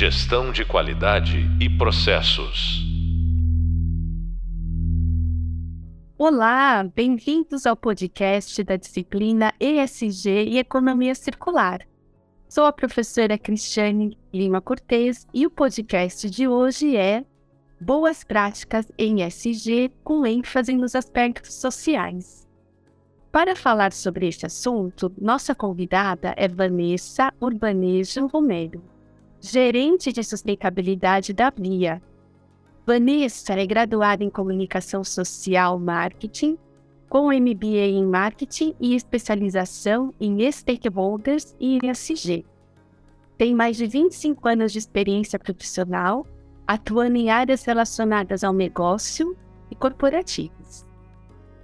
Gestão de qualidade e processos. Olá, bem-vindos ao podcast da disciplina ESG e Economia Circular. Sou a professora Cristiane Lima Cortes e o podcast de hoje é Boas Práticas em ESG com ênfase nos aspectos sociais. Para falar sobre este assunto, nossa convidada é Vanessa Urbanejo Romero, gerente de sustentabilidade da Via. Vanessa é graduada em Comunicação Social Marketing, com MBA em Marketing e especialização em Stakeholders e ESG. Tem mais de 25 anos de experiência profissional, atuando em áreas relacionadas ao negócio e corporativos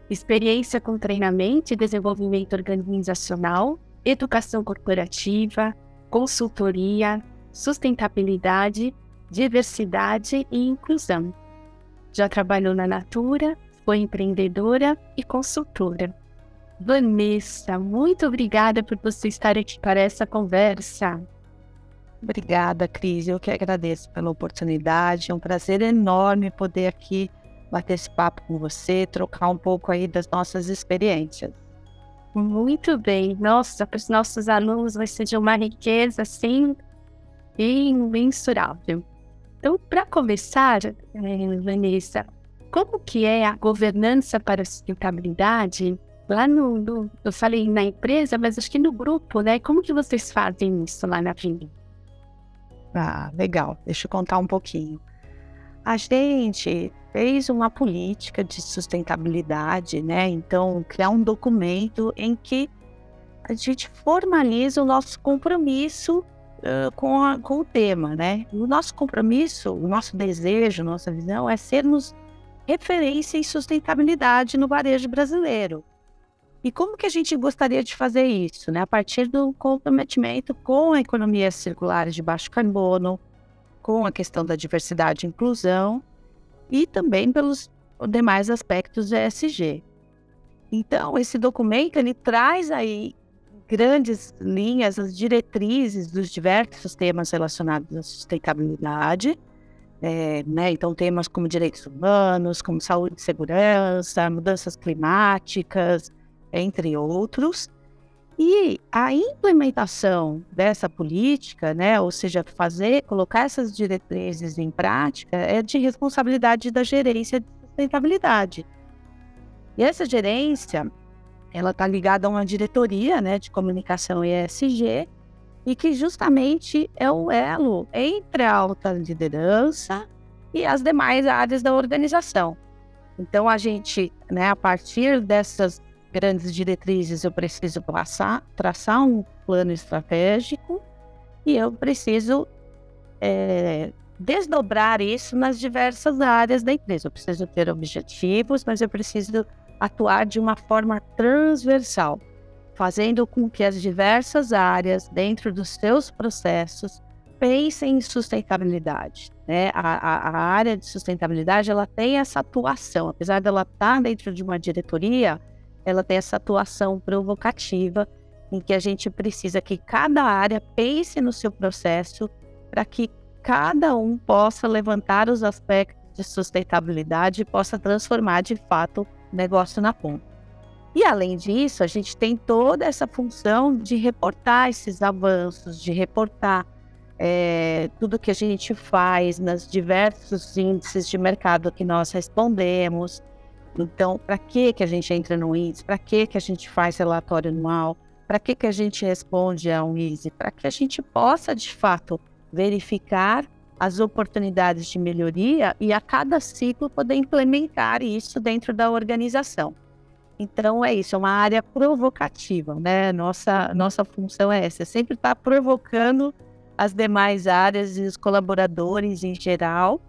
experiência com treinamento e desenvolvimento organizacional, educação corporativa, consultoria, sustentabilidade, diversidade e inclusão. Já trabalhou na Natura, foi empreendedora e consultora. Vanessa, muito obrigada por você estar aqui para essa conversa. Obrigada, Cris. Eu que agradeço pela oportunidade. É um prazer enorme poder aqui bater esse papo com você, trocar um pouco aí das nossas experiências. Muito bem. Nossa, para os nossos alunos vai ser de uma riqueza, assim, imensurável. Então, para começar, eh, Vanessa, como que é a governança para a sustentabilidade? Lá no, no, eu falei na empresa, mas acho que no grupo, né? Como que vocês fazem isso lá na Vini? Ah, legal. Deixa eu contar um pouquinho. A gente fez uma política de sustentabilidade, né? Então, criar um documento em que a gente formaliza o nosso compromisso uh, com, a, com o tema, né? O nosso compromisso, o nosso desejo, nossa visão é sermos referência em sustentabilidade no varejo brasileiro. E como que a gente gostaria de fazer isso, né? A partir do comprometimento com a economia circular de baixo carbono, com a questão da diversidade e inclusão e também pelos demais aspectos do ESG. Então, esse documento ele traz aí grandes linhas, as diretrizes dos diversos temas relacionados à sustentabilidade, é, né? Então, temas como direitos humanos, como saúde e segurança, mudanças climáticas, entre outros. E a implementação dessa política, né, ou seja, fazer, colocar essas diretrizes em prática, é de responsabilidade da gerência de sustentabilidade. E essa gerência, ela está ligada a uma diretoria, né, de comunicação ESG, e que justamente é o elo entre a alta liderança e as demais áreas da organização. Então, a gente, né, a partir dessas grandes diretrizes, eu preciso traçar, traçar um plano estratégico e eu preciso é, desdobrar isso nas diversas áreas da empresa. Eu preciso ter objetivos, mas eu preciso atuar de uma forma transversal, fazendo com que as diversas áreas dentro dos seus processos pensem em sustentabilidade. Né? A, a, a área de sustentabilidade ela tem essa atuação, apesar dela estar dentro de uma diretoria, ela tem essa atuação provocativa em que a gente precisa que cada área pense no seu processo para que cada um possa levantar os aspectos de sustentabilidade e possa transformar de fato negócio na ponta. E além disso, a gente tem toda essa função de reportar esses avanços, de reportar é, tudo que a gente faz nos diversos índices de mercado que nós respondemos, então, para que que a gente entra no índice? Para que que a gente faz relatório anual? Para que que a gente responde a um índice? Para que a gente possa, de fato, verificar as oportunidades de melhoria e a cada ciclo poder implementar isso dentro da organização. Então é isso, é uma área provocativa, né? Nossa nossa função é essa, é sempre estar tá provocando as demais áreas e os colaboradores em geral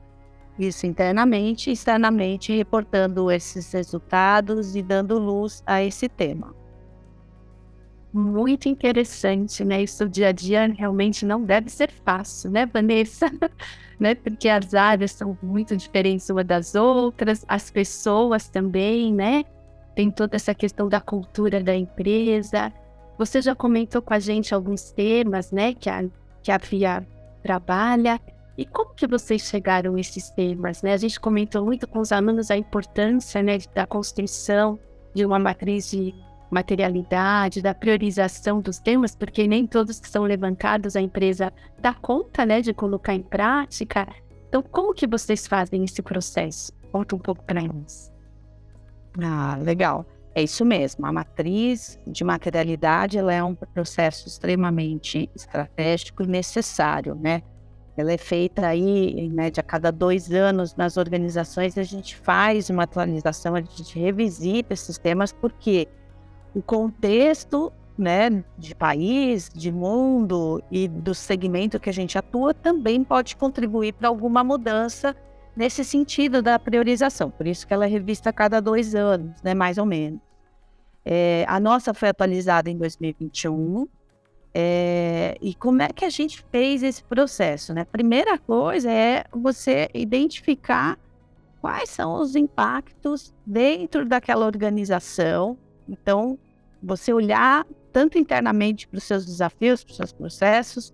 isso internamente externamente, reportando esses resultados e dando luz a esse tema. Muito interessante, né? Isso dia a dia realmente não deve ser fácil, né, Vanessa? né? Porque as áreas são muito diferentes uma das outras, as pessoas também, né? Tem toda essa questão da cultura da empresa. Você já comentou com a gente alguns temas, né, que a, que a trabalha e como que vocês chegaram a esses temas, né? A gente comentou muito com os alunos a importância, né, da construção de uma matriz de materialidade, da priorização dos temas, porque nem todos que são levantados a empresa dá conta, né, de colocar em prática. Então, como que vocês fazem esse processo? Conta um pouco para nós. Ah, legal. É isso mesmo. A matriz de materialidade ela é um processo extremamente estratégico e necessário, né? Ela é feita aí, em média, a cada dois anos nas organizações. A gente faz uma atualização, a gente revisita esses temas, porque o contexto né, de país, de mundo e do segmento que a gente atua também pode contribuir para alguma mudança nesse sentido da priorização. Por isso que ela é revista a cada dois anos, né, mais ou menos. É, a nossa foi atualizada em 2021. É, e como é que a gente fez esse processo? Né? Primeira coisa é você identificar quais são os impactos dentro daquela organização. Então, você olhar tanto internamente para os seus desafios, para os seus processos,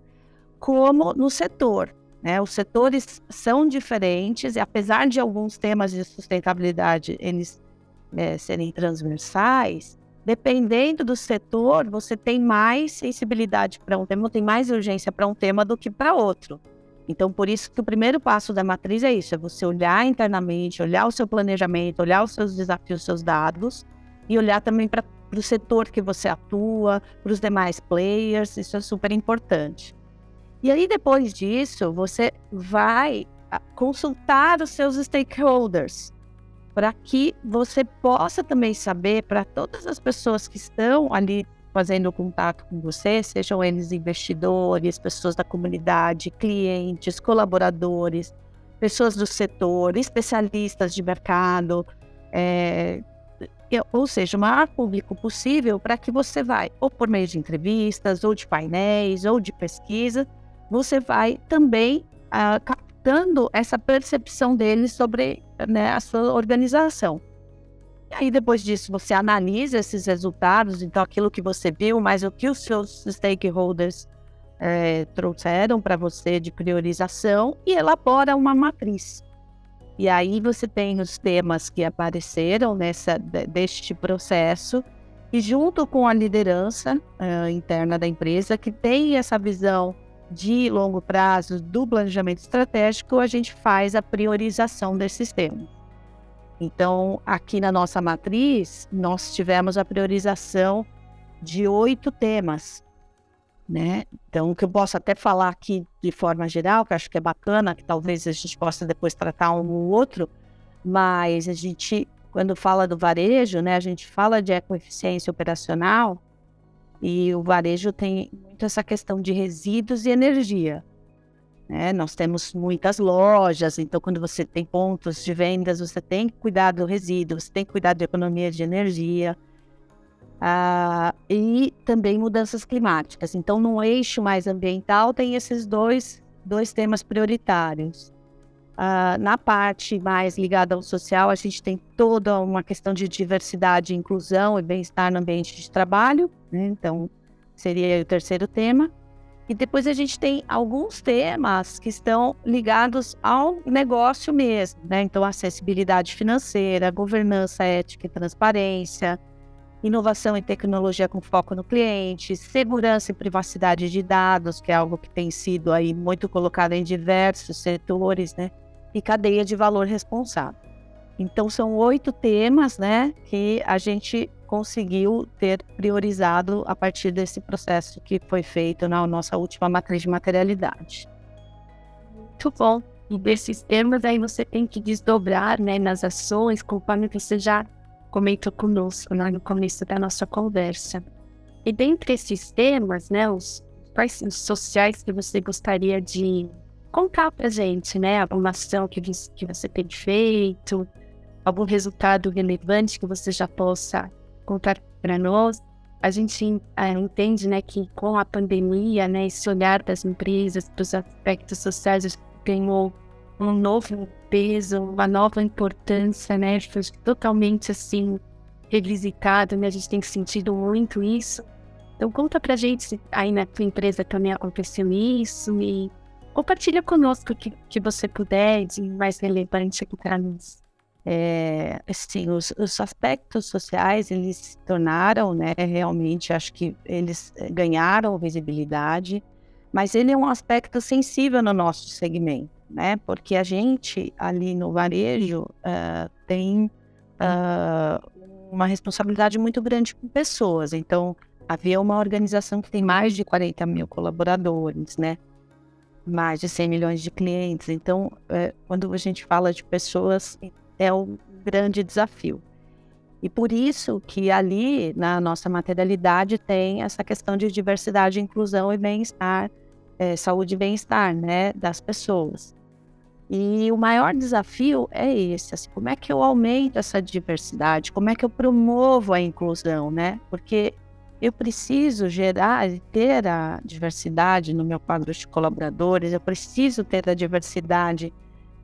como no setor. Né? Os setores são diferentes e apesar de alguns temas de sustentabilidade eles é, serem transversais, dependendo do setor, você tem mais sensibilidade para um tema, tem mais urgência para um tema do que para outro. Então, por isso que o primeiro passo da matriz é isso: é você olhar internamente, olhar o seu planejamento, olhar os seus desafios, os seus dados e olhar também para o setor que você atua, para os demais players. Isso é super importante. E aí, depois disso, você vai ah, consultar os seus stakeholders para que você possa também saber para todas as pessoas que estão ali fazendo contato com você, sejam eles investidores, pessoas da comunidade, clientes, colaboradores, pessoas do setor, especialistas de mercado, é, ou seja, o maior público possível para que você vai, ou por meio de entrevistas, ou de painéis, ou de pesquisa, você vai também uh, captando essa percepção deles sobre né, a sua organização. E aí, depois disso, você analisa esses resultados, então aquilo que você viu, mas o que os seus stakeholders é, trouxeram para você de priorização e elabora uma matriz. E aí você tem os temas que apareceram nessa deste processo e junto com a liderança uh, interna da empresa que tem essa visão de longo prazo do planejamento estratégico, a gente faz a priorização desses temas. Então, aqui na nossa matriz, nós tivemos a priorização de oito temas, né? Então, o que eu posso até falar aqui de forma geral, que acho que é bacana, que talvez a gente possa depois tratar um ou outro, mas a gente, quando fala do varejo, né, a gente fala de ecoeficiência operacional, e o varejo tem muito essa questão de resíduos e energia. Né? Nós temos muitas lojas, então quando você tem pontos de vendas, você tem que cuidar do resíduo, você tem que cuidar da economia de energia. Ah, e também mudanças climáticas. Então, no eixo mais ambiental, tem esses dois, dois temas prioritários. Ah, na parte mais ligada ao social, a gente tem toda uma questão de diversidade, inclusão e bem-estar no ambiente de trabalho, né? Então, seria o terceiro tema. E depois a gente tem alguns temas que estão ligados ao negócio mesmo, né? Então, acessibilidade financeira, governança ética e transparência, inovação e tecnologia com foco no cliente, segurança e privacidade de dados, que é algo que tem sido aí muito colocado em diversos setores, né? E cadeia de valor responsável. Então são oito temas, né, que a gente conseguiu ter priorizado a partir desse processo que foi feito na nossa última matriz de materialidade. Muito bom. E desses temas aí você tem que desdobrar, né, nas ações, conforme você já comentou conosco né, no começo da nossa conversa. E dentre esses temas, né, os quais sociais que você gostaria de contar para gente, né, alguma ação que, que você tem feito, algum resultado relevante que você já possa contar para nós. A gente é, entende, né, que com a pandemia, né, esse olhar das empresas para os aspectos sociais ganhou um novo peso, uma nova importância, né? Foi totalmente assim revisitado, né? A gente tem sentido muito isso. Então conta pra gente se aí na tua empresa também aconteceu isso e Compartilha conosco o que, que você puder de mais relevante aqui para nós. É, assim, os, os, aspectos sociais, eles se tornaram, né, realmente, acho que eles eh, ganharam visibilidade, mas ele é um aspecto sensível no nosso segmento, né, porque a gente ali no varejo uh, tem uh, uma responsabilidade muito grande com pessoas, então havia uma organização que tem mais de 40 mil colaboradores, né, mais de 100 milhões de clientes, então, é, quando a gente fala de pessoas é um grande desafio. E por isso que ali, na nossa materialidade, tem essa questão de diversidade, inclusão e bem-estar, é, saúde e bem-estar, né, das pessoas. E o maior desafio é esse, assim, como é que eu aumento essa diversidade, como é que eu promovo a inclusão, né? Porque eu preciso gerar e ter a diversidade no meu quadro de colaboradores, eu preciso ter a diversidade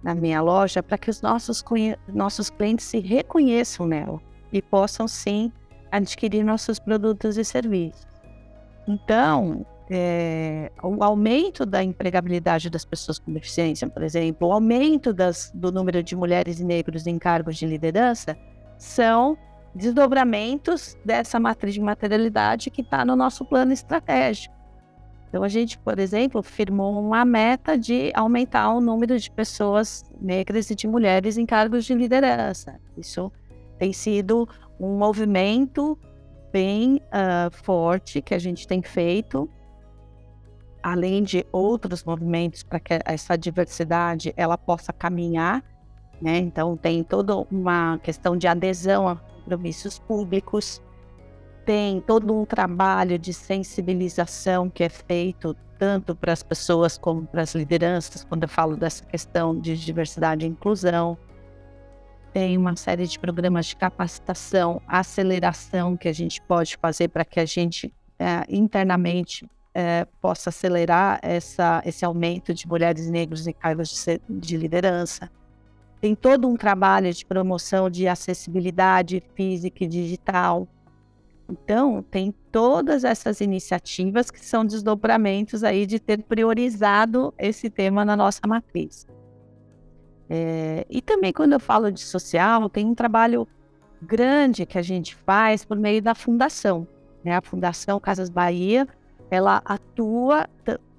na minha loja para que os nossos, nossos clientes se reconheçam nela e possam sim adquirir nossos produtos e serviços. Então, é, o aumento da empregabilidade das pessoas com deficiência, por exemplo, o aumento das, do número de mulheres e negros em cargos de liderança, são desdobramentos dessa matriz de materialidade que está no nosso plano estratégico. Então, a gente, por exemplo, firmou uma meta de aumentar o número de pessoas negras e de mulheres em cargos de liderança. Isso tem sido um movimento bem uh, forte que a gente tem feito, além de outros movimentos para que essa diversidade ela possa caminhar. Né? Então, tem toda uma questão de adesão a compromissos públicos tem todo um trabalho de sensibilização que é feito tanto para as pessoas como para as lideranças, quando eu falo dessa questão de diversidade e inclusão. Tem uma série de programas de capacitação, aceleração que a gente pode fazer para que a gente é, internamente é, possa acelerar essa, esse aumento de mulheres negras em cargos de, de liderança. Tem todo um trabalho de promoção de acessibilidade física e digital então, tem todas essas iniciativas que são desdobramentos aí de ter priorizado esse tema na nossa matriz. É, e também quando eu falo de social, tem um trabalho grande que a gente faz por meio da fundação. Né? A Fundação Casas Bahia, ela atua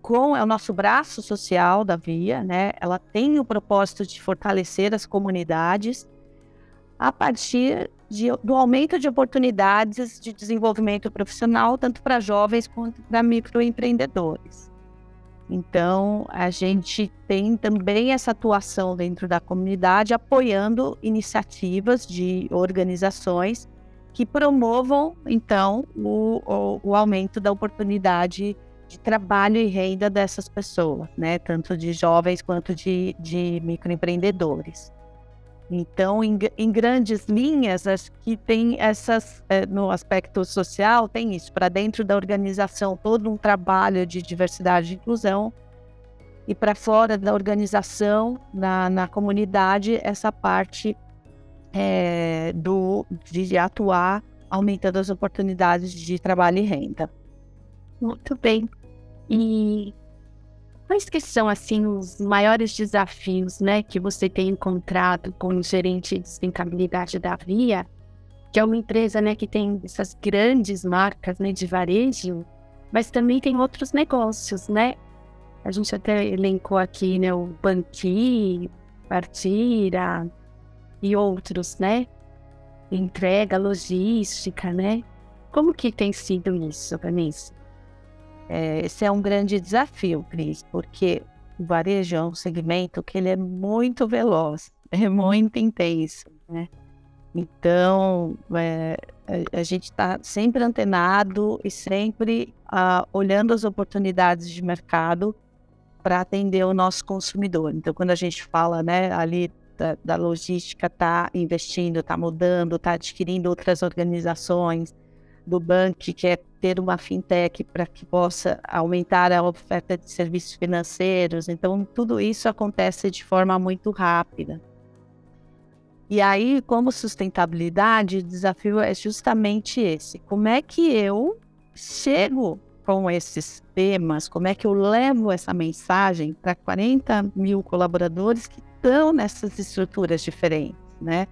com é o nosso braço social da Via, né? Ela tem o propósito de fortalecer as comunidades a partir de, do aumento de oportunidades de desenvolvimento profissional, tanto para jovens quanto para microempreendedores. Então, a gente tem também essa atuação dentro da comunidade, apoiando iniciativas de organizações que promovam, então, o, o, o aumento da oportunidade de trabalho e renda dessas pessoas, né? tanto de jovens quanto de, de microempreendedores. Então, em, em, grandes linhas, acho que tem essas, é, no aspecto social, tem isso, para dentro da organização, todo um trabalho de diversidade e inclusão, e para fora da organização, na, na comunidade, essa parte é, do, de atuar, aumentando as oportunidades de trabalho e renda. Muito bem. E Quais que são, assim, os maiores desafios, né, que você tem encontrado com o gerente de sustentabilidade da Via, que é uma empresa, né, que tem essas grandes marcas, né, de varejo, mas também tem outros negócios, né? A gente até elencou aqui, né, o Banqui, Partira e outros, né? Entrega, logística, né? Como que tem sido isso, Vanessa? É, esse é um grande desafio, Cris, porque o varejo é um segmento que ele é muito veloz, é muito intenso, né? Então, é, a, a, gente está sempre antenado e sempre uh, olhando as oportunidades de mercado para atender o nosso consumidor. Então, quando a gente fala né, ali da, da logística, está investindo, está mudando, está adquirindo outras organizações, do banco que é ter uma fintech para que possa aumentar a oferta de serviços financeiros. Então, tudo isso acontece de forma muito rápida. E aí, como sustentabilidade, o desafio é justamente esse: como é que eu chego com esses temas, como é que eu levo essa mensagem para 40 mil colaboradores que estão nessas estruturas diferentes, né?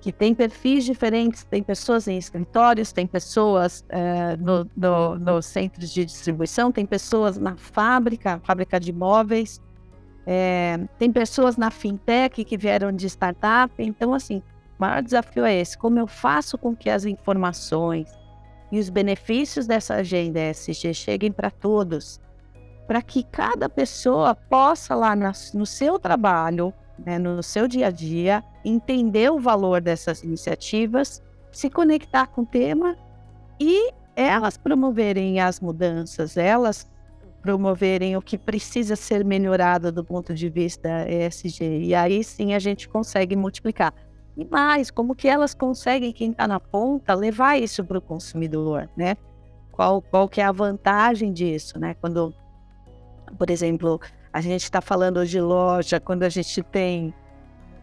Que tem perfis diferentes, tem pessoas em escritórios, tem pessoas é, no, no, nos centros de distribuição, tem pessoas na fábrica, fábrica de imóveis, é, tem pessoas na fintech que vieram de startup. Então, assim, o maior desafio é esse: como eu faço com que as informações e os benefícios dessa agenda ESG cheguem para todos, para que cada pessoa possa lá na, no seu trabalho, né, no seu dia a dia, entender o valor dessas iniciativas, se conectar com o tema e elas promoverem as mudanças, elas promoverem o que precisa ser melhorado do ponto de vista ESG. E aí sim a gente consegue multiplicar. E mais, como que elas conseguem, quem está na ponta, levar isso para o consumidor, né? Qual, qual que é a vantagem disso, né? Quando, por exemplo, a gente está falando hoje de loja, quando a gente tem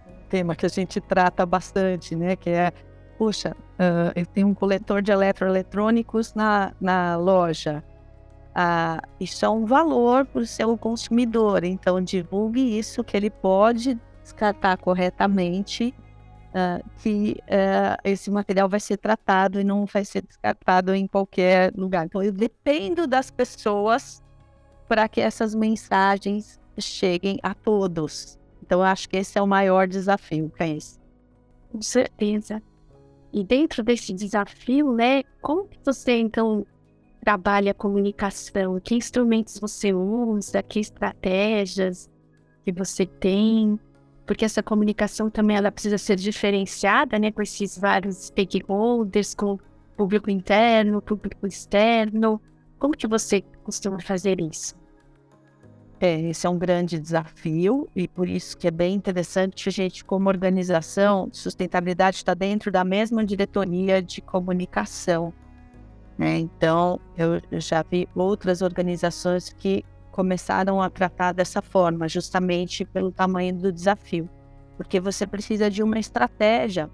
um tema que a gente trata bastante, né? Que é, puxa, uh, eu tenho um coletor de eletroeletrônicos na, na loja. Uh, isso é um valor para o seu consumidor, então divulgue isso que ele pode descartar corretamente uh, que uh, esse material vai ser tratado e não vai ser descartado em qualquer lugar. Então, eu dependo das pessoas para que essas mensagens cheguem a todos. Então, acho que esse é o maior desafio, Cães. Com certeza. E dentro desse desafio, né, como você, então, trabalha a comunicação? Que instrumentos você usa? Que estratégias que você tem? porque essa comunicação também ela precisa ser diferenciada, né, com esses vários stakeholders, com público interno, público externo. Como que você costuma fazer isso? É, esse é um grande desafio e por isso que é bem interessante a gente, como organização, sustentabilidade está dentro da mesma diretoria de comunicação. Né? Então, eu já vi outras organizações que começaram a tratar dessa forma, justamente pelo tamanho do desafio. Porque você precisa de uma estratégia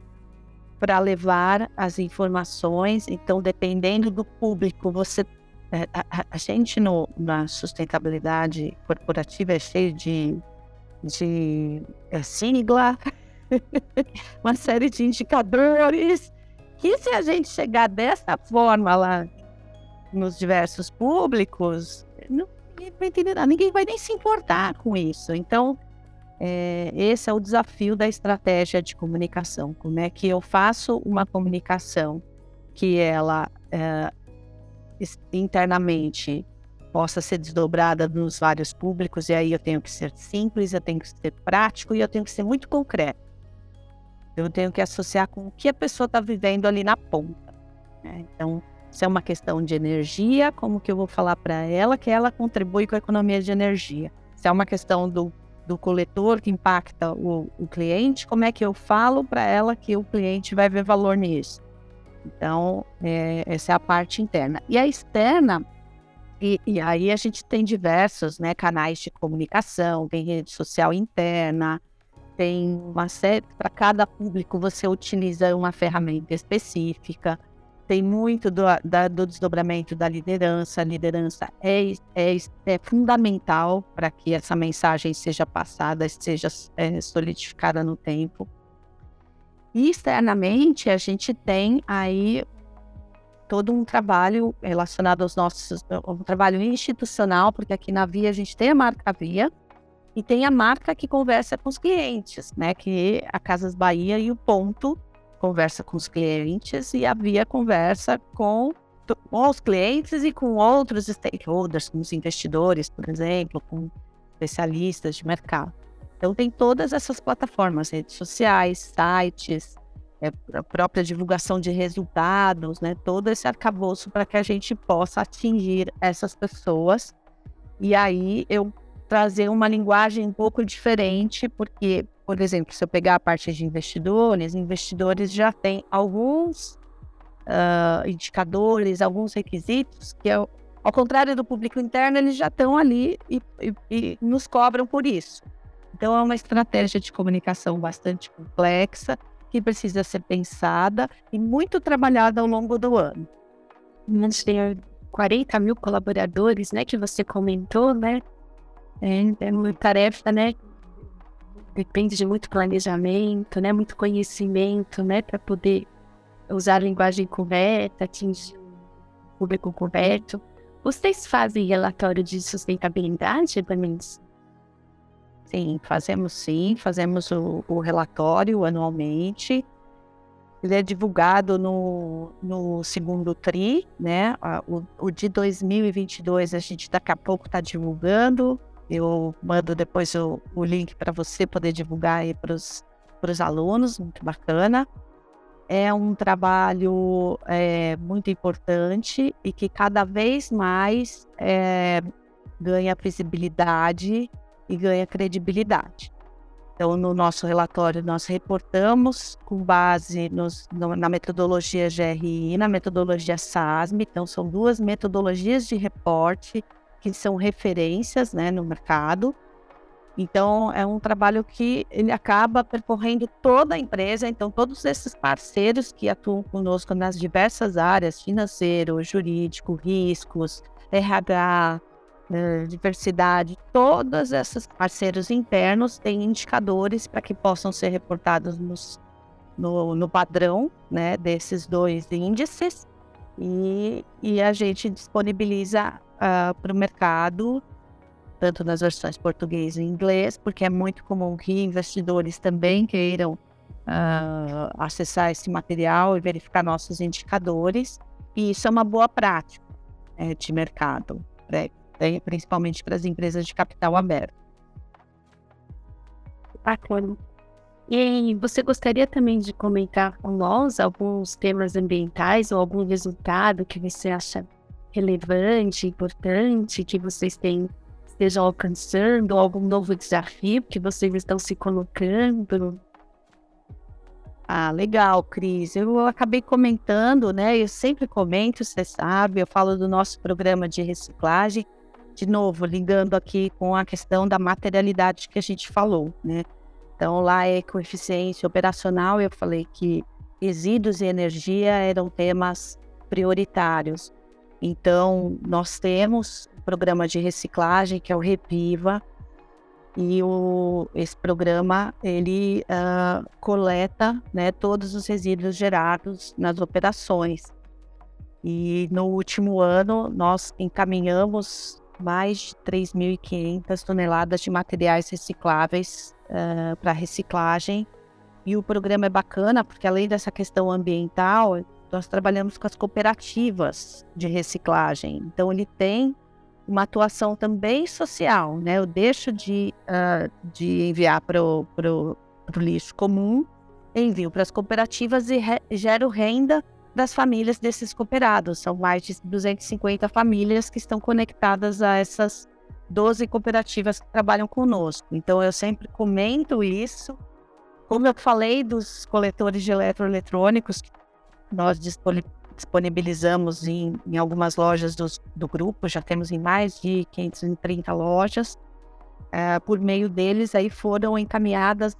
para levar as informações. Então, dependendo do público, você. É, a, a gente no, na sustentabilidade corporativa é cheio de, de é, sigla, uma série de indicadores, que se a gente chegar dessa forma lá nos diversos públicos, não ninguém vai entender nada, ninguém vai nem se importar com isso. Então, é, esse é o desafio da estratégia de comunicação. Como é que eu faço uma comunicação que ela é, internamente possa ser desdobrada nos vários públicos, e aí eu tenho que ser simples, eu tenho que ser prático e eu tenho que ser muito concreto. Eu tenho que associar com o que a pessoa está vivendo ali na ponta. Né? Então, se é uma questão de energia, como que eu vou falar para ela que ela contribui com a economia de energia? Se é uma questão do, do coletor que impacta o, o cliente, como é que eu falo para ela que o cliente vai ver valor nisso? Então, é, essa é a parte interna. E a externa, e, e, aí a gente tem diversos né, canais de comunicação, tem rede social interna, tem uma série, para cada público você utiliza uma ferramenta específica tem muito do, da, do desdobramento da liderança. A liderança é, é, é fundamental para que essa mensagem seja passada, seja é, solidificada no tempo. E externamente, a gente tem aí todo um trabalho relacionado aos nossos, um trabalho institucional, porque aqui na Via a gente tem a marca Via e tem a marca que conversa com os clientes, né? Que a Casas Bahia e o Ponto, conversa com os clientes e havia conversa com, com os clientes e com outros stakeholders, como os investidores, por exemplo, com especialistas de mercado. Então, tem todas essas plataformas, redes sociais, sites, é, a própria divulgação de resultados, né? todo esse arcabouço para que a gente possa atingir essas pessoas. E aí eu trazer uma linguagem um pouco diferente, porque por exemplo, se eu pegar a parte de investidores, investidores já têm alguns uh, indicadores, alguns requisitos que, ao, contrário do público interno, eles já estão ali e, e, e nos cobram por isso. Então, é uma estratégia de comunicação bastante complexa, que precisa ser pensada e muito trabalhada ao longo do ano. 40 mil colaboradores, né, que você comentou, né? É, é uma tarefa, né? Depende de muito planejamento, né? Muito conhecimento, né? Para poder usar a linguagem correta, atingir o público correto. Vocês fazem relatório de sustentabilidade, Denise? Sim, fazemos sim, fazemos o, o relatório anualmente. Ele é divulgado no, no segundo TRI, né? O, o de 2022 a gente daqui a pouco está divulgando. Eu mando depois o, o link para você poder divulgar aí para os alunos, muito bacana. É um trabalho é, muito importante e que cada vez mais é, ganha visibilidade e ganha credibilidade. Então, no nosso relatório, nós reportamos com base nos, no, na metodologia GRI, na metodologia SASM. Então, são duas metodologias de reporte que são referências né, no mercado. Então, é um trabalho que ele acaba percorrendo toda a empresa. Então, todos esses parceiros que atuam conosco nas diversas áreas, financeiro, jurídico, riscos, RH, né, diversidade, todos esses parceiros internos têm indicadores para que possam ser reportados nos, no, no padrão né, desses dois índices e, e a gente disponibiliza uh, ah, para o mercado, tanto nas versões português e inglês, porque é muito comum que investidores também queiram uh, acessar esse material e verificar nossos indicadores, e isso é uma boa prática é, de mercado. Né? Principalmente para as empresas de capital aberto. Bacana. E você gostaria também de comentar com nós alguns temas ambientais ou algum resultado que você acha relevante, importante, que vocês têm, estejam alcançando, algum novo desafio que vocês estão se colocando? Ah, legal, Cris. Eu acabei comentando, né? Eu sempre comento, você sabe, eu falo do nosso programa de reciclagem de novo, ligando aqui com a questão da materialidade que a gente falou, né? Então, lá é coeficiência operacional, eu falei que resíduos e energia eram temas prioritários. Então, nós temos o programa de reciclagem, que é o Repiva, e o, esse programa, ele uh, coleta né, todos os resíduos gerados nas operações. E no último ano, nós encaminhamos mais de 3.500 toneladas de materiais recicláveis uh, para reciclagem. E o programa é bacana porque, além dessa questão ambiental, nós trabalhamos com as cooperativas de reciclagem. Então, ele tem uma atuação também social, né? Eu deixo de, uh, de enviar para o lixo comum, envio para as cooperativas e re, gero renda das famílias desses cooperados. São mais de 250 famílias que estão conectadas a essas 12 cooperativas que trabalham conosco. Então, eu sempre comento isso. Como eu falei dos coletores de eletroeletrônicos, que nós disponibilizamos em, em algumas lojas do, do, grupo, já temos em mais de 530 lojas. Uh, por meio deles, aí foram encaminhadas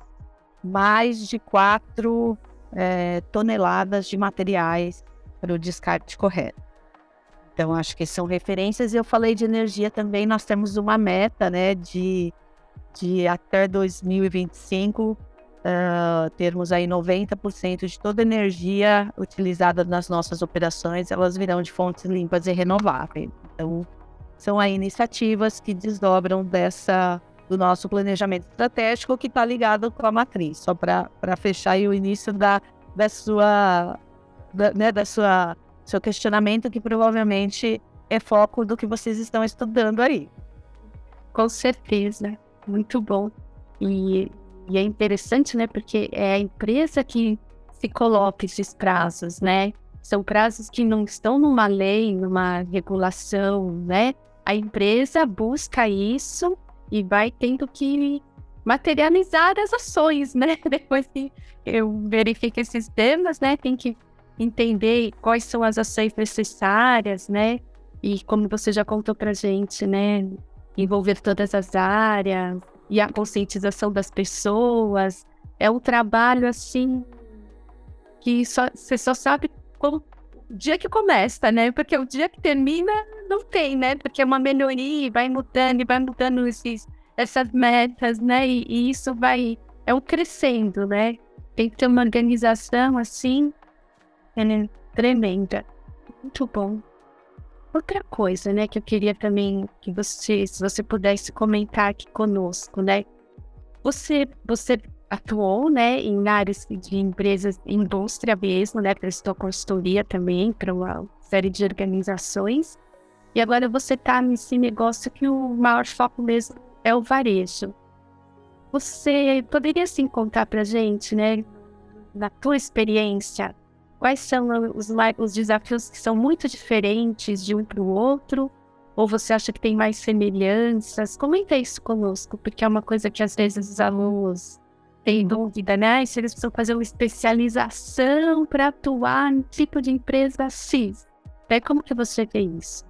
mais de 4 é, toneladas de materiais para o descarte correto. Então, acho que são referências. E eu falei de energia também, nós temos uma meta, né, de, de até 2025 uh, ah, termos aí 90% de toda a energia utilizada nas nossas operações, elas virão de fontes limpas e renováveis. Então, são aí iniciativas que desdobram dessa do nosso planejamento estratégico que está ligado com a matriz, só para fechar aí o início da, da sua, da, né, da sua seu questionamento que provavelmente é foco do que vocês estão estudando aí. Com certeza, muito bom. E, e é interessante, né, porque é a empresa que se coloca esses prazos, né? São prazos que não estão numa lei, numa regulação, né? A empresa busca isso e vai tendo que materializar as ações, né? Depois que eu verifico esses temas, né? Tem que entender quais são as ações necessárias, né? E como você já contou pra gente, né? Envolver todas as áreas e a conscientização das pessoas. É um trabalho assim que só, você só sabe como, dia que começa, né? Porque o dia que termina não tem, né? Porque é uma melhoria, vai mudando e vai mudando esses, essas metas, né? E, e, isso vai é um crescendo, né? Tem que ter uma organização assim é tremenda. Muito bom. Outra coisa, né, que eu queria também que você, se você pudesse comentar aqui conosco, né? Você, você atuou, né, em áreas de empresas, indústria mesmo, né, prestou consultoria também para uma série de organizações. E agora você está nesse negócio que o maior foco mesmo é o varejo. Você poderia, assim, contar para gente, né, na tua experiência, quais são os, os desafios que são muito diferentes de um para o outro? Ou você acha que tem mais semelhanças? Comenta isso conosco, porque é uma coisa que às vezes os alunos têm dúvida, né? Se eles precisam fazer uma especialização para atuar no tipo de empresa X. Até como que você vê isso?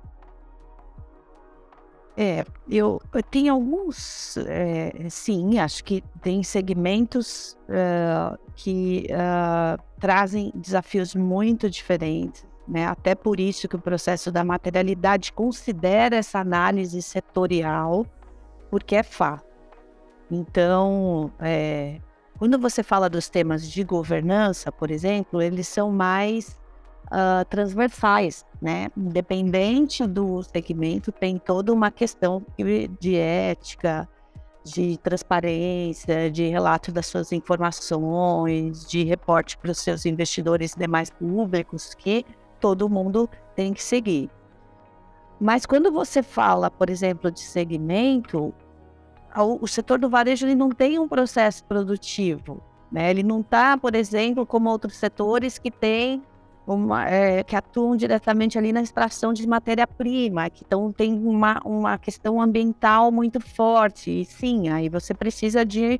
É, eu, eu tenho alguns, é, sim, acho que tem segmentos uh, que uh, trazem desafios muito diferentes, né? Até por isso que o processo da materialidade considera essa análise setorial, porque é fato. Então, é, quando você fala dos temas de governança, por exemplo, eles são mais uh, transversais, né? Independente do segmento, tem toda uma questão de ética, de transparência, de relato das suas informações, de reporte para os seus investidores e demais públicos que todo mundo tem que seguir. Mas quando você fala, por exemplo, de segmento, o setor do varejo ele não tem um processo produtivo. Né? Ele não está, por exemplo, como outros setores que têm uma, é, que atuam diretamente ali na extração de matéria-prima, que então tem uma, uma questão ambiental muito forte. E sim, aí você precisa de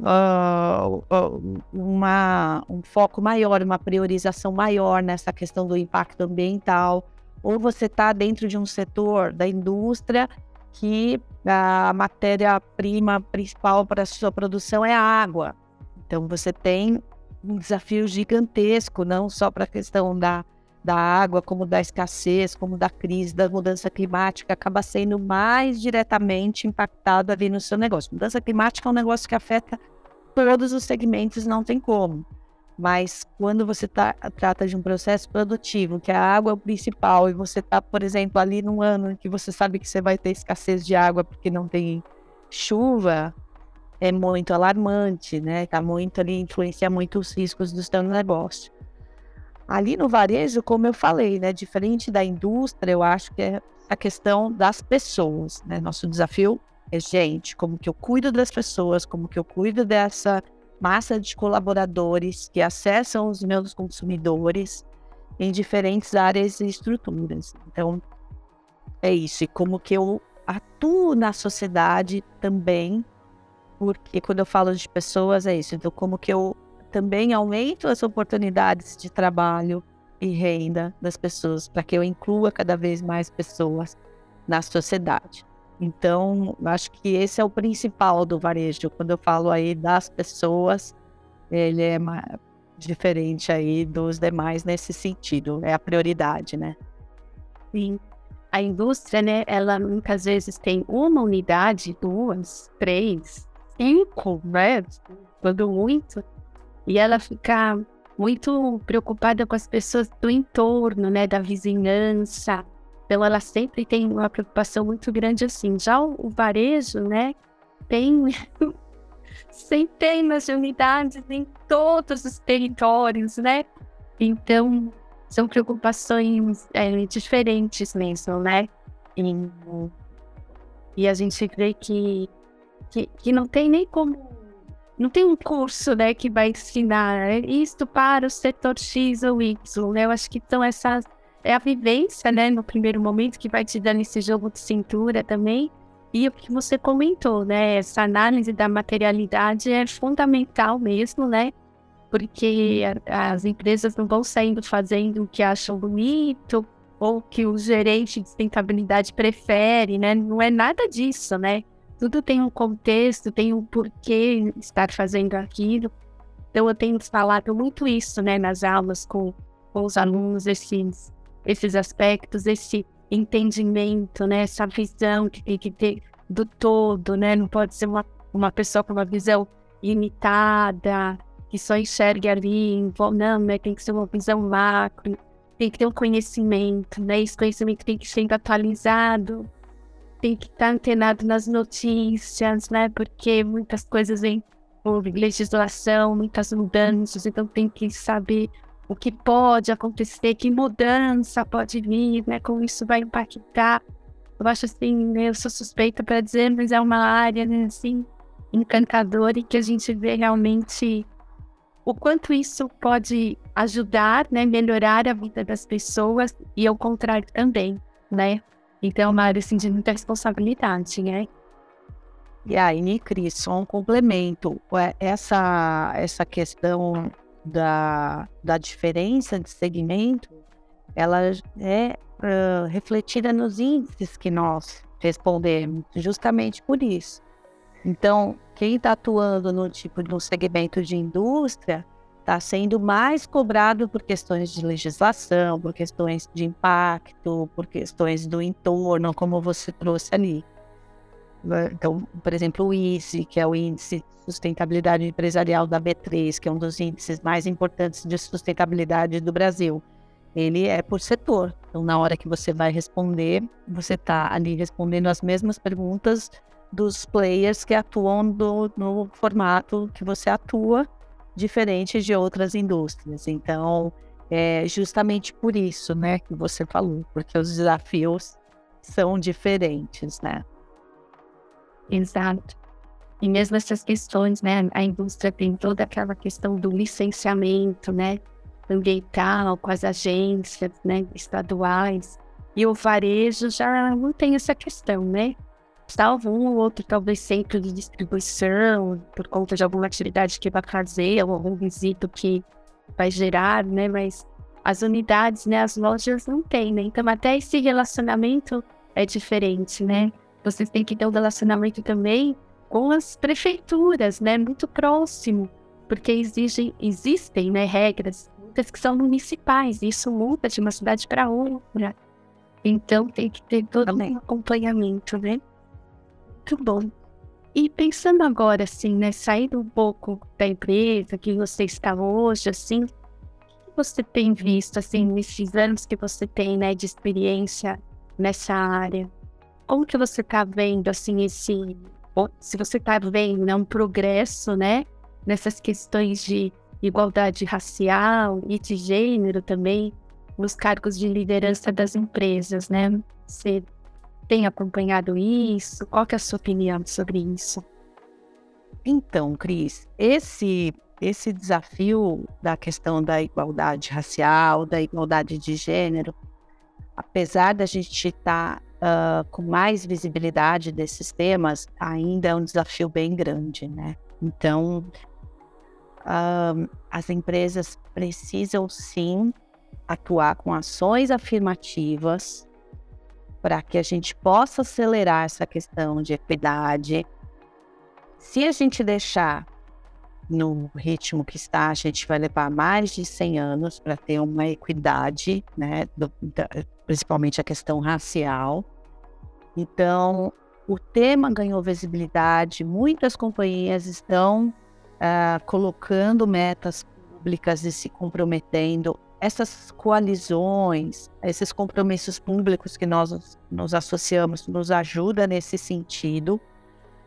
uh, uma, um foco maior, uma priorização maior nessa questão do impacto ambiental. Ou você está dentro de um setor da indústria que a matéria-prima principal para a sua produção é a água. Então você tem um desafio gigantesco, não só para a questão da, da água, como da escassez, como da crise, da mudança climática, acaba sendo mais diretamente impactado ali no seu negócio. Mudança climática é um negócio que afeta todos os segmentos, não tem como. Mas quando você tá, trata de um processo produtivo, que a água é o principal, e você está, por exemplo, ali num ano em que você sabe que você vai ter escassez de água porque não tem chuva, é muito alarmante, né? Tá muito ali, influencia muito os riscos do seu negócio. Ali no varejo, como eu falei, né? Diferente da indústria, eu acho que é a questão das pessoas, né? Nosso desafio é, gente, como que eu cuido das pessoas, como que eu cuido dessa massa de colaboradores que acessam os meus consumidores em diferentes áreas e estruturas. Então, é isso. E como que eu atuo na sociedade também porque quando eu falo de pessoas, é isso. Então, como que eu também aumento as oportunidades de trabalho e renda das pessoas, para que eu inclua cada vez mais pessoas na sociedade. Então, acho que esse é o principal do varejo. Quando eu falo aí das pessoas, ele é diferente aí dos demais nesse sentido. É a prioridade, né? Sim. A indústria, né, ela muitas vezes tem uma unidade, duas, três, cinco, né? Quando muito. E ela fica muito preocupada com as pessoas do entorno, né? Da vizinhança. Então ela sempre tem uma preocupação muito grande assim. Já o, o varejo, né? Tem centenas de unidades em todos os territórios, né? Então são preocupações é, diferentes mesmo, né? E, e a gente vê que que, que não tem nem como. Não tem um curso né, que vai ensinar né, isto para o setor X ou Y. Né? Eu acho que são essas. É a vivência, né, no primeiro momento, que vai te dando esse jogo de cintura também. E o que você comentou, né? Essa análise da materialidade é fundamental mesmo, né? Porque as empresas não vão saindo fazendo o que acham bonito ou que o gerente de sustentabilidade prefere, né? Não é nada disso, né? tudo tem um contexto, tem um porquê estar fazendo aquilo. Então eu tenho falado muito isso, né, nas aulas com com os alunos esses, esses aspectos, esse entendimento, né? Essa visão que tem que ter do todo, né? Não pode ser uma, uma pessoa com uma visão limitada, que só enxergue ali, não, né? Tem que ser uma visão macro, tem que ter um conhecimento, né? Esse conhecimento tem que ser atualizado, tem que estar antenado nas notícias, né? Porque muitas coisas por legislação, muitas mudanças, então tem que saber o que pode acontecer, que mudança pode vir, né? Como isso vai impactar. Eu acho assim, eu sou suspeita para dizer, mas é uma área, né, assim, encantadora e que a gente vê realmente o quanto isso pode ajudar, né, melhorar a vida das pessoas e ao contrário também, né? Então é uma área assim, de muita responsabilidade, né? E aí, Cris, só um complemento. Essa, essa questão da, da diferença de segmento, ela é uh, refletida nos índices que nós respondemos, justamente por isso. Então, quem está atuando no tipo de um segmento de indústria está sendo mais cobrado por questões de legislação, por questões de impacto, por questões do entorno, como você trouxe ali. Então, por exemplo, o ISE, que é o Índice de Sustentabilidade Empresarial da B3, que é um dos índices mais importantes de sustentabilidade do Brasil, ele é por setor. Então, na hora que você vai responder, você está ali respondendo as mesmas perguntas dos players que atuam do, no formato que você atua, diferente de outras indústrias. Então, é justamente por isso, né, que você falou, porque os desafios são diferentes, né? Exato. E mesmo essas questões, né, a indústria tem toda aquela questão do licenciamento, né, ambiental com as agências, né, estaduais. E o varejo já não tem essa questão, né? salvo um ou outro, talvez centro de distribuição, por conta de alguma atividade que vai fazer, ou algum visito que vai gerar, né? Mas as unidades, né, as lojas não têm, né? Então até esse relacionamento é diferente, né? Vocês têm que ter um relacionamento também com as prefeituras, né? Muito próximo, porque exigem, existem, né, regras, muitas que são municipais, e isso muda de uma cidade para outra. Então tem que ter todo um acompanhamento, né? Muito bom. E pensando agora, assim, né, saindo um pouco da empresa que você está hoje, assim, o que você tem visto, assim, nesses anos que você tem, né, de experiência nessa área? Como que você está vendo, assim, esse, se você está vendo, né, um progresso, né, nessas questões de igualdade racial e de gênero também, nos cargos de liderança das empresas, né? Você tem acompanhado isso? Qual é a sua opinião sobre isso? Então, Cris, esse esse desafio da questão da igualdade racial, da igualdade de gênero, apesar da gente estar tá, uh, com mais visibilidade desses temas, ainda é um desafio bem grande, né? Então, uh, as empresas precisam sim atuar com ações afirmativas para que a gente possa acelerar essa questão de equidade. Se a gente deixar no ritmo que está, a gente vai levar mais de 100 anos para ter uma equidade, né, do, da, principalmente a questão racial. Então, o tema ganhou visibilidade, muitas companhias estão uh, colocando metas públicas e se comprometendo essas coalizões, esses compromissos públicos que nós nos associamos, nos ajuda nesse sentido,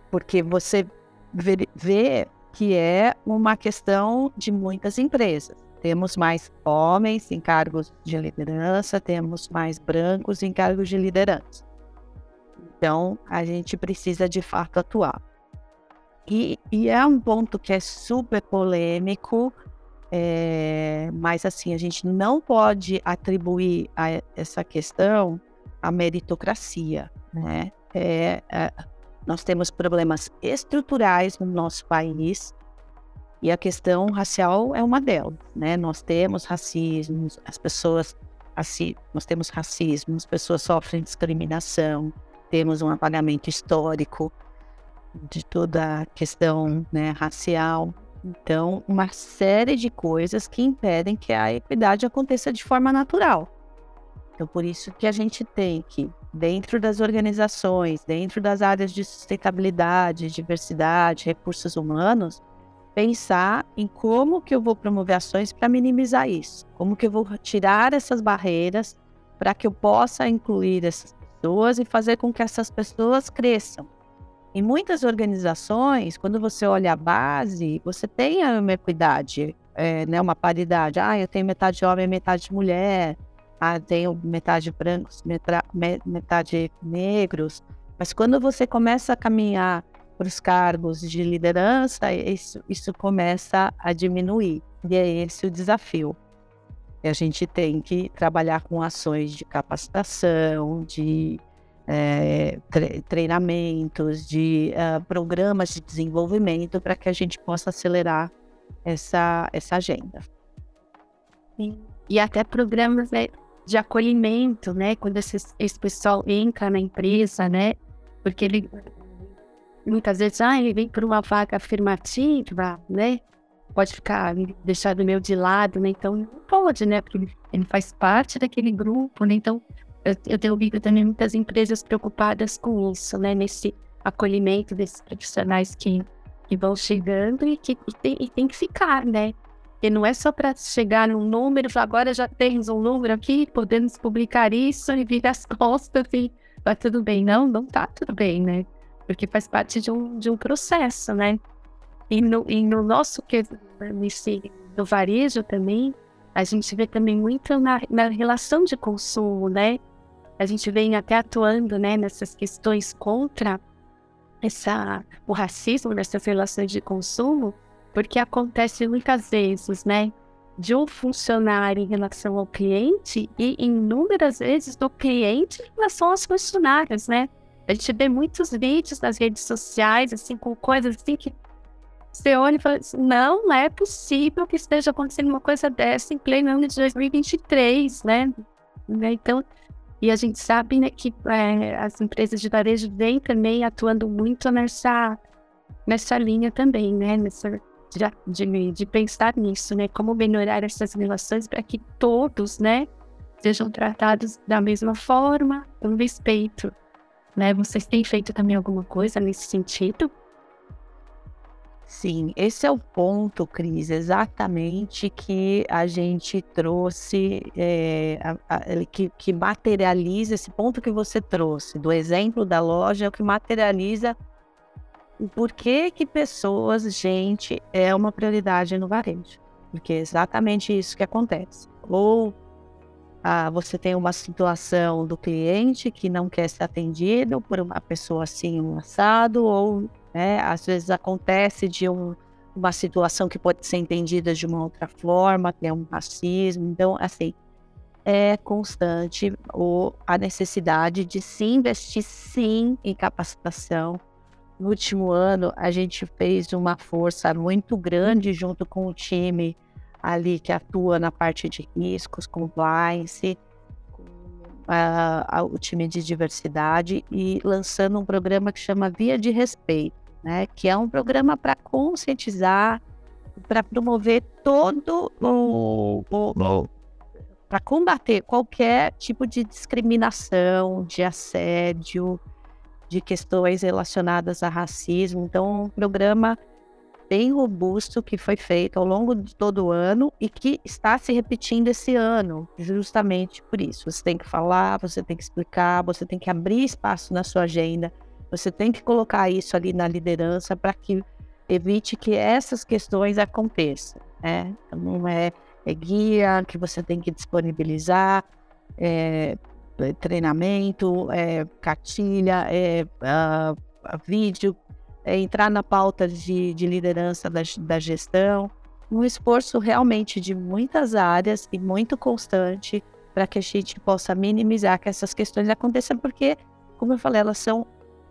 porque você vê, vê que é uma questão de muitas empresas. Temos mais homens em cargos de liderança, temos mais brancos em cargos de liderança. Então, a gente precisa de fato atuar. E, e é um ponto que é super polêmico, é, mas assim, a gente não pode atribuir a essa questão à meritocracia, né? É, é, nós temos problemas estruturais no nosso país e a questão racial é uma delas, né? Nós temos racismo, as pessoas assim, nós temos racismo, as pessoas sofrem discriminação, temos um apagamento histórico de toda a questão né, racial. Então, uma série de coisas que impedem que a equidade aconteça de forma natural. Então, por isso que a gente tem que, dentro das organizações, dentro das áreas de sustentabilidade, diversidade, recursos humanos, pensar em como que eu vou promover ações para minimizar isso, como que eu vou tirar essas barreiras para que eu possa incluir essas pessoas e fazer com que essas pessoas cresçam. Em muitas organizações, quando você olha a base, você tem uma equidade, é, né, uma paridade. Ah, eu tenho metade homem, metade mulher. Ah, tenho metade brancos, metade negros. Mas quando você começa a caminhar para os cargos de liderança, isso, isso começa a diminuir. E é esse o desafio. A gente tem que trabalhar com ações de capacitação, de é, tre treinamentos, de uh, programas de desenvolvimento para que a gente possa acelerar essa, essa agenda. Sim. E até programas né, de acolhimento, né? Quando esse, esse pessoal entra na empresa, né? Porque ele muitas vezes, ah, ele vem por uma vaga afirmativa, né? Pode ficar deixado meio de lado, né? Então, não pode, né? Porque ele faz parte daquele grupo, né? Então, eu, eu tenho ouvido também muitas empresas preocupadas com isso, né? Nesse acolhimento desses profissionais que, que vão chegando e que e tem, e tem que ficar, né? Porque não é só para chegar num número, agora já temos um número aqui, podemos publicar isso e vir as costas e tá tudo bem. Não, não tá tudo bem, né? porque faz parte de um, de um processo, né? E no, e no nosso que nesse, no varejo também, a gente vê também muito na, na relação de consumo, né? A gente vem até atuando, né, nessas questões contra essa, o racismo nessas relações de consumo, porque acontece muitas vezes, né, de um funcionário em relação ao cliente e inúmeras vezes do cliente em relação aos funcionários, né? A gente vê muitos vídeos nas redes sociais, assim, com coisas assim que você olha e fala assim, não, é possível que esteja acontecendo uma coisa dessa em pleno ano de 2023, né? né? Então, e a gente sabe né, que é, as empresas de varejo vêm também atuando muito nessa, nessa linha também, né? Nessa, de, de, de pensar nisso, né? Como melhorar essas relações para que todos, né? Sejam tratados da mesma forma, com respeito né? Vocês têm feito também alguma coisa nesse sentido? Sim, esse é o ponto, Cris, exatamente que a gente trouxe, é, a, a, que, que materializa esse ponto que você trouxe, do exemplo da loja, é o que materializa o porquê que pessoas, gente, é uma prioridade no varejo. Porque é exatamente isso que acontece. Ou ah, você tem uma situação do cliente que não quer ser atendido por uma pessoa assim, um assado, ou né, às vezes acontece de um, uma situação que pode ser entendida de uma outra forma, que é um racismo. Então, assim, é constante o, a necessidade de se investir sim em capacitação. No último ano, a gente fez uma força muito grande junto com o time ali que atua na parte de riscos, compliance, uh, o time de diversidade e lançando um programa que chama Via de Respeito, né? Que é um programa para conscientizar, para promover todo o, o para combater qualquer tipo de discriminação, de assédio, de questões relacionadas a racismo. Então, um programa bem robusto que foi feito ao longo de todo o ano e que está se repetindo esse ano, justamente por isso. Você tem que falar, você tem que explicar, você tem que abrir espaço na sua agenda, você tem que colocar isso ali na liderança para que evite que essas questões aconteçam. Né? Então, não é, é guia que você tem que disponibilizar, é, é treinamento, é cartilha, é vídeo é, entrar na pauta de, de liderança da, da gestão, um esforço realmente de muitas áreas e muito constante para que a gente possa minimizar que essas questões aconteçam, porque, como eu falei, elas são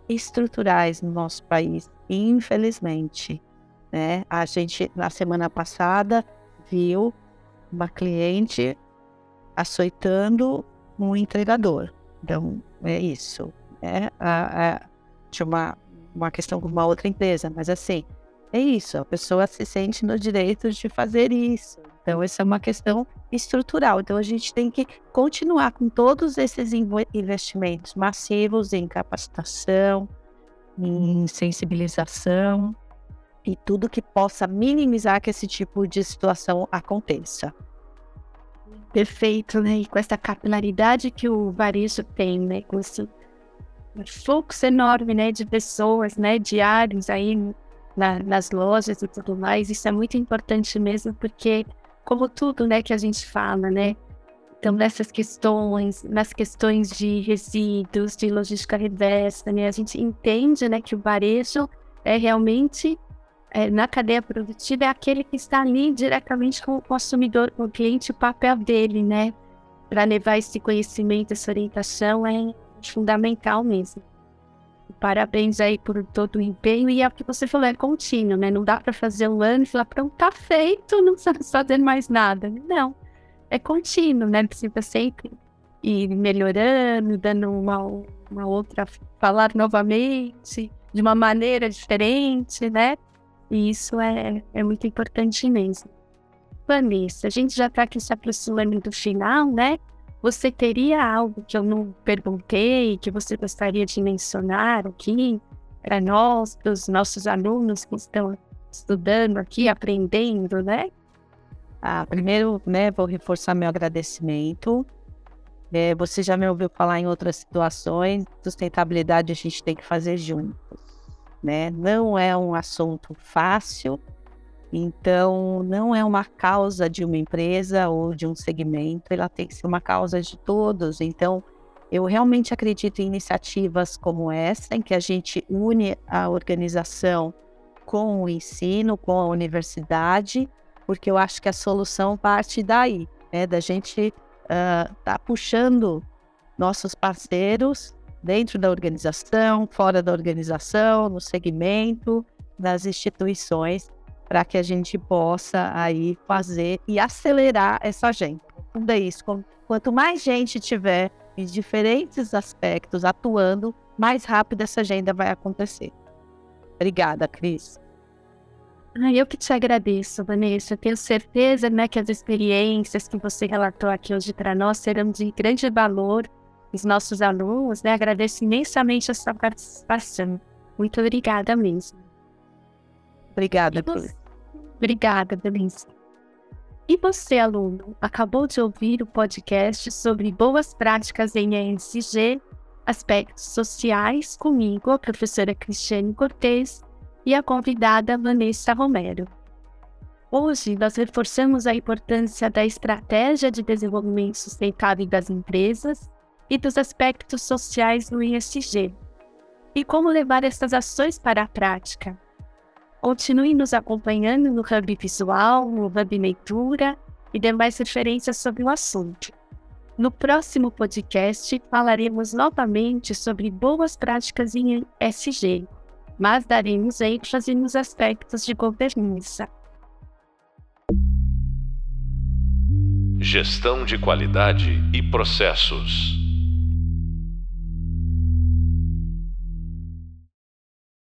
estruturais no nosso país, infelizmente. Né? A gente, na semana passada, viu uma cliente açoitando um entregador. Então, é isso. Né? A, a, tinha uma uma questão com uma outra empresa, mas assim, é isso, a pessoa se sente no direito de fazer isso. Então, essa é uma questão estrutural. Então, a gente tem que continuar com todos esses investimentos massivos em capacitação, em sensibilização e tudo que possa minimizar que esse tipo de situação aconteça. Perfeito, né? E com essa capilaridade que o varejo tem, né? Com esse fluxo enorme, né? De pessoas, né? Diários aí na, nas lojas e tudo mais. Isso é muito importante mesmo, porque como tudo, né, que a gente fala, né? Então, nessas questões, nas questões de resíduos, de logística reversa, né, a gente entende, né, que o varejo é realmente é, na cadeia produtiva é aquele que está ali diretamente com o consumidor, com o cliente, o papel dele, né, para levar esse conhecimento, essa orientação é fundamental mesmo. Parabéns aí por todo o empenho. E é o que você falou, é contínuo, né? Não dá para fazer um ano e falar, pronto, tá feito, não precisa fazer mais nada. Não. É contínuo, né? Precisa sempre ir melhorando, dando uma, uma outra, falar novamente, de uma maneira diferente, né? E isso é, é muito importante mesmo. Vanessa, a gente já está aqui se aproximando do final, né? Você teria algo que eu não perguntei, que você gostaria de mencionar aqui para nós, para os nossos alunos que estão estudando aqui, aprendendo, né? Ah, primeiro, né, vou reforçar meu agradecimento. É, você já me ouviu falar em outras situações, sustentabilidade a gente tem que fazer juntos, né? Não é um assunto fácil, então, não é uma causa de uma empresa ou de um segmento, ela tem que ser uma causa de todos. Então, eu realmente acredito em iniciativas como essa, em que a gente une a organização com o ensino, com a universidade, porque eu acho que a solução parte daí, né, da gente estar uh, tá puxando nossos parceiros dentro da organização, fora da organização, no segmento, nas instituições, para que a gente possa aí fazer e acelerar essa agenda. Tudo é isso. Quanto mais gente tiver em diferentes aspectos atuando, mais rápido essa agenda vai acontecer. Obrigada, Cris. Eu que te agradeço, Vanessa. Eu tenho certeza né, que as experiências que você relatou aqui hoje para nós serão de grande valor os nossos alunos. Né? Agradeço imensamente a sua participação. Muito obrigada mesmo. Obrigada, Cruz. Obrigada, Denise. E você, aluno, acabou de ouvir o podcast sobre boas práticas em ESG, aspectos sociais, comigo, a professora Cristiane Cortez e a convidada Vanessa Romero. Hoje, nós reforçamos a importância da estratégia de desenvolvimento sustentável das empresas e dos aspectos sociais no ESG, e como levar essas ações para a prática Continue nos acompanhando no Hub Visual, no Hub Leitura e demais referências sobre o assunto. No próximo podcast, falaremos novamente sobre boas práticas em SG, mas daremos ênfase nos aspectos de governança. Gestão de qualidade e processos.